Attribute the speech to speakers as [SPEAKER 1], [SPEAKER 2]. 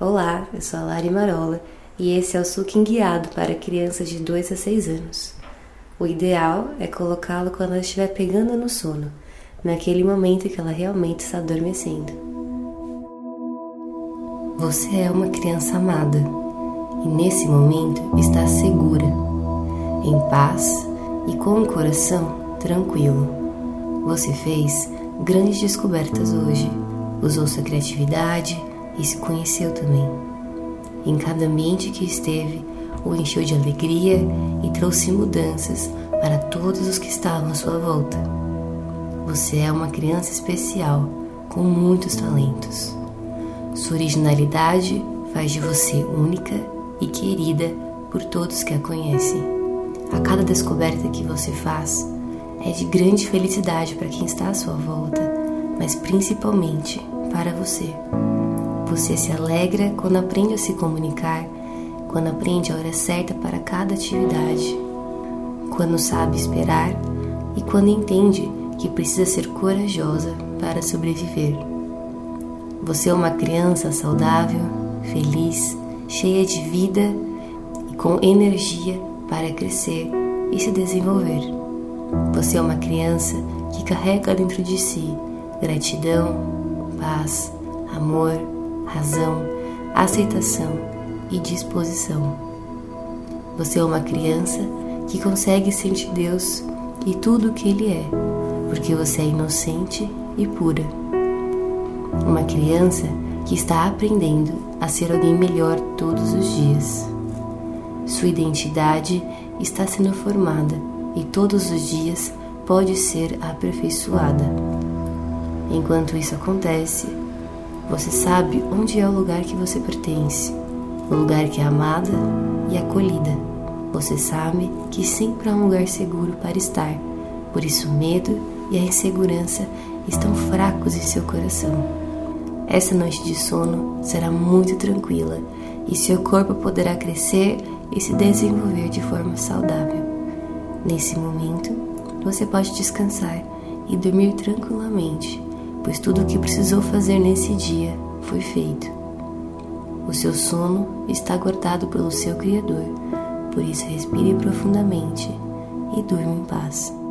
[SPEAKER 1] Olá, eu sou a Lari Marola e esse é o Suquim Guiado para crianças de 2 a 6 anos. O ideal é colocá-lo quando ela estiver pegando no sono, naquele momento que ela realmente está adormecendo. Você é uma criança amada e nesse momento está segura, em paz e com o coração tranquilo. Você fez grandes descobertas hoje, usou sua criatividade e se conheceu também. Em cada ambiente que esteve, o encheu de alegria e trouxe mudanças para todos os que estavam à sua volta. Você é uma criança especial, com muitos talentos. Sua originalidade faz de você única e querida por todos que a conhecem. A cada descoberta que você faz é de grande felicidade para quem está à sua volta, mas principalmente para você. Você se alegra quando aprende a se comunicar, quando aprende a hora certa para cada atividade, quando sabe esperar e quando entende que precisa ser corajosa para sobreviver. Você é uma criança saudável, feliz, cheia de vida e com energia para crescer e se desenvolver. Você é uma criança que carrega dentro de si gratidão, paz, amor, razão, aceitação e disposição. Você é uma criança que consegue sentir Deus e tudo o que Ele é, porque você é inocente e pura. Uma criança que está aprendendo a ser alguém melhor todos os dias. Sua identidade está sendo formada e todos os dias pode ser aperfeiçoada. Enquanto isso acontece, você sabe onde é o lugar que você pertence, o lugar que é amada e acolhida. Você sabe que sempre há um lugar seguro para estar, por isso o medo e a insegurança estão fracos em seu coração. Essa noite de sono será muito tranquila e seu corpo poderá crescer e se desenvolver de forma saudável. Nesse momento, você pode descansar e dormir tranquilamente pois tudo o que precisou fazer nesse dia foi feito. O seu sono está guardado pelo seu Criador, por isso respire profundamente e durma em paz.